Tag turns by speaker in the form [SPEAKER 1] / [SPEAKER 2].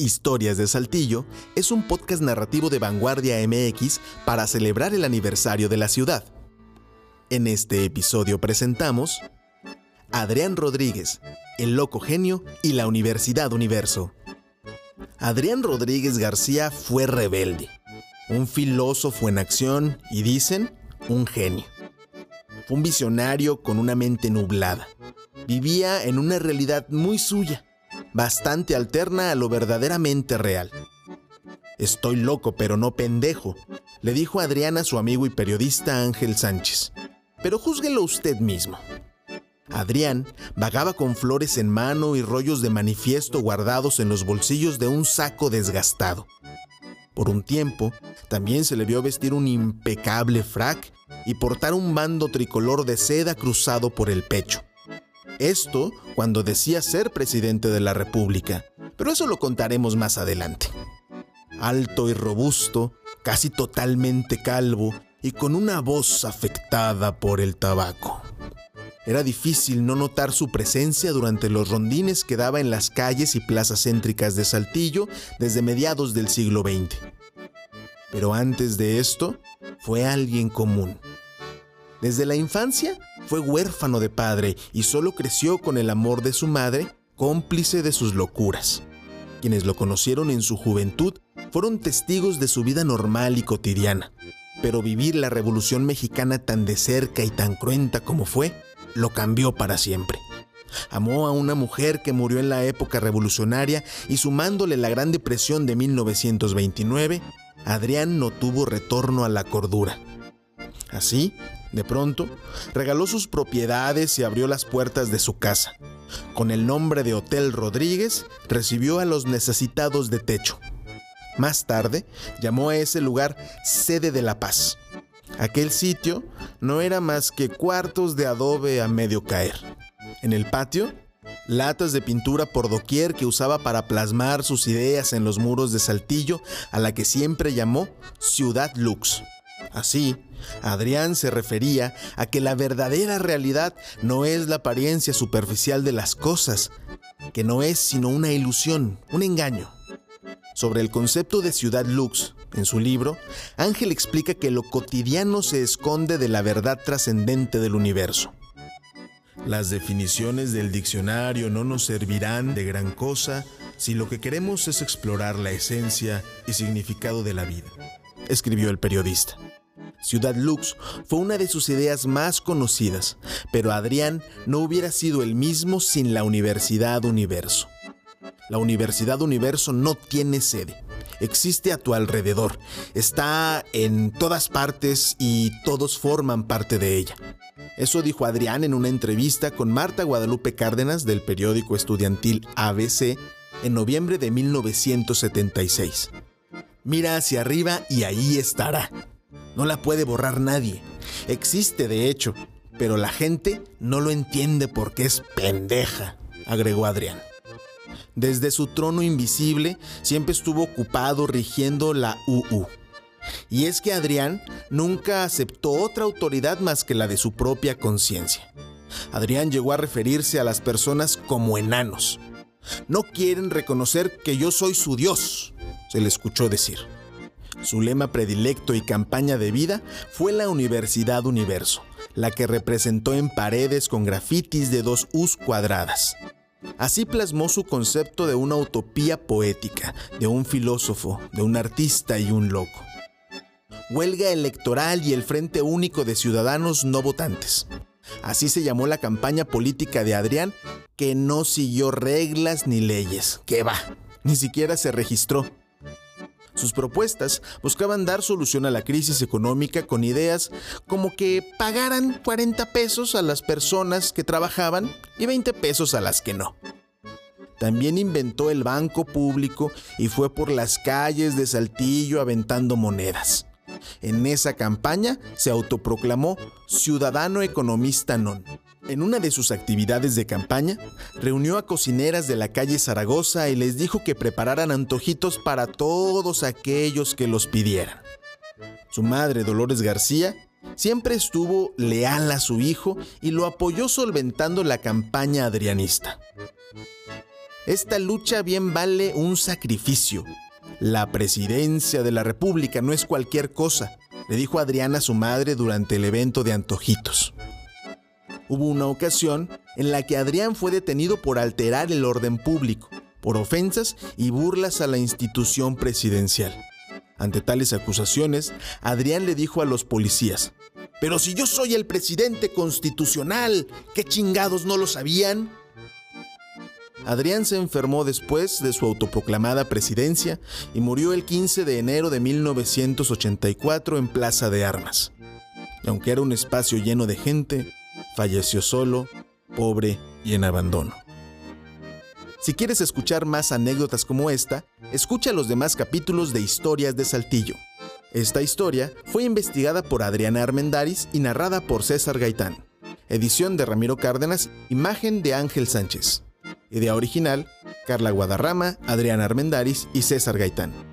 [SPEAKER 1] Historias de Saltillo es un podcast narrativo de Vanguardia MX para celebrar el aniversario de la ciudad. En este episodio presentamos Adrián Rodríguez, El Loco Genio y la Universidad Universo. Adrián Rodríguez García fue rebelde, un filósofo en acción y dicen, un genio. Fue un visionario con una mente nublada. Vivía en una realidad muy suya bastante alterna a lo verdaderamente real. Estoy loco, pero no pendejo, le dijo Adrián a su amigo y periodista Ángel Sánchez. Pero júzguelo usted mismo. Adrián vagaba con flores en mano y rollos de manifiesto guardados en los bolsillos de un saco desgastado. Por un tiempo, también se le vio vestir un impecable frac y portar un bando tricolor de seda cruzado por el pecho. Esto cuando decía ser presidente de la República, pero eso lo contaremos más adelante. Alto y robusto, casi totalmente calvo y con una voz afectada por el tabaco. Era difícil no notar su presencia durante los rondines que daba en las calles y plazas céntricas de Saltillo desde mediados del siglo XX. Pero antes de esto, fue alguien común. Desde la infancia fue huérfano de padre y solo creció con el amor de su madre, cómplice de sus locuras. Quienes lo conocieron en su juventud fueron testigos de su vida normal y cotidiana. Pero vivir la Revolución Mexicana tan de cerca y tan cruenta como fue, lo cambió para siempre. Amó a una mujer que murió en la época revolucionaria y sumándole la Gran Depresión de 1929, Adrián no tuvo retorno a la cordura. Así, de pronto, regaló sus propiedades y abrió las puertas de su casa. Con el nombre de Hotel Rodríguez, recibió a los necesitados de techo. Más tarde, llamó a ese lugar Sede de la Paz. Aquel sitio no era más que cuartos de adobe a medio caer. En el patio, latas de pintura por doquier que usaba para plasmar sus ideas en los muros de Saltillo, a la que siempre llamó Ciudad Lux. Así, Adrián se refería a que la verdadera realidad no es la apariencia superficial de las cosas, que no es sino una ilusión, un engaño. Sobre el concepto de ciudad lux, en su libro, Ángel explica que lo cotidiano se esconde de la verdad trascendente del universo. Las definiciones del diccionario no nos servirán de gran cosa si lo que queremos es explorar la esencia y significado de la vida, escribió el periodista. Ciudad Lux fue una de sus ideas más conocidas, pero Adrián no hubiera sido el mismo sin la Universidad Universo. La Universidad Universo no tiene sede, existe a tu alrededor, está en todas partes y todos forman parte de ella. Eso dijo Adrián en una entrevista con Marta Guadalupe Cárdenas del periódico estudiantil ABC en noviembre de 1976. Mira hacia arriba y ahí estará. No la puede borrar nadie. Existe de hecho, pero la gente no lo entiende porque es pendeja, agregó Adrián. Desde su trono invisible siempre estuvo ocupado rigiendo la UU. Y es que Adrián nunca aceptó otra autoridad más que la de su propia conciencia. Adrián llegó a referirse a las personas como enanos. No quieren reconocer que yo soy su Dios, se le escuchó decir. Su lema predilecto y campaña de vida fue la Universidad Universo, la que representó en paredes con grafitis de dos U's cuadradas. Así plasmó su concepto de una utopía poética, de un filósofo, de un artista y un loco. Huelga electoral y el Frente Único de Ciudadanos No Votantes. Así se llamó la campaña política de Adrián, que no siguió reglas ni leyes. ¡Qué va! Ni siquiera se registró. Sus propuestas buscaban dar solución a la crisis económica con ideas como que pagaran 40 pesos a las personas que trabajaban y 20 pesos a las que no. También inventó el banco público y fue por las calles de Saltillo aventando monedas. En esa campaña se autoproclamó ciudadano economista non. En una de sus actividades de campaña, reunió a cocineras de la calle Zaragoza y les dijo que prepararan antojitos para todos aquellos que los pidieran. Su madre, Dolores García, siempre estuvo leal a su hijo y lo apoyó solventando la campaña adrianista. esta lucha bien vale un sacrificio. La presidencia de la República no es cualquier cosa, le dijo Adriana a su madre durante el evento de Antojitos. Hubo una ocasión en la que Adrián fue detenido por alterar el orden público, por ofensas y burlas a la institución presidencial. Ante tales acusaciones, Adrián le dijo a los policías, pero si yo soy el presidente constitucional, ¿qué chingados no lo sabían? Adrián se enfermó después de su autoproclamada presidencia y murió el 15 de enero de 1984 en Plaza de Armas. aunque era un espacio lleno de gente, falleció solo, pobre y en abandono. Si quieres escuchar más anécdotas como esta, escucha los demás capítulos de Historias de Saltillo. Esta historia fue investigada por Adriana Armendaris y narrada por César Gaitán. Edición de Ramiro Cárdenas, imagen de Ángel Sánchez. Idea original, Carla Guadarrama, Adriana Armendaris y César Gaitán.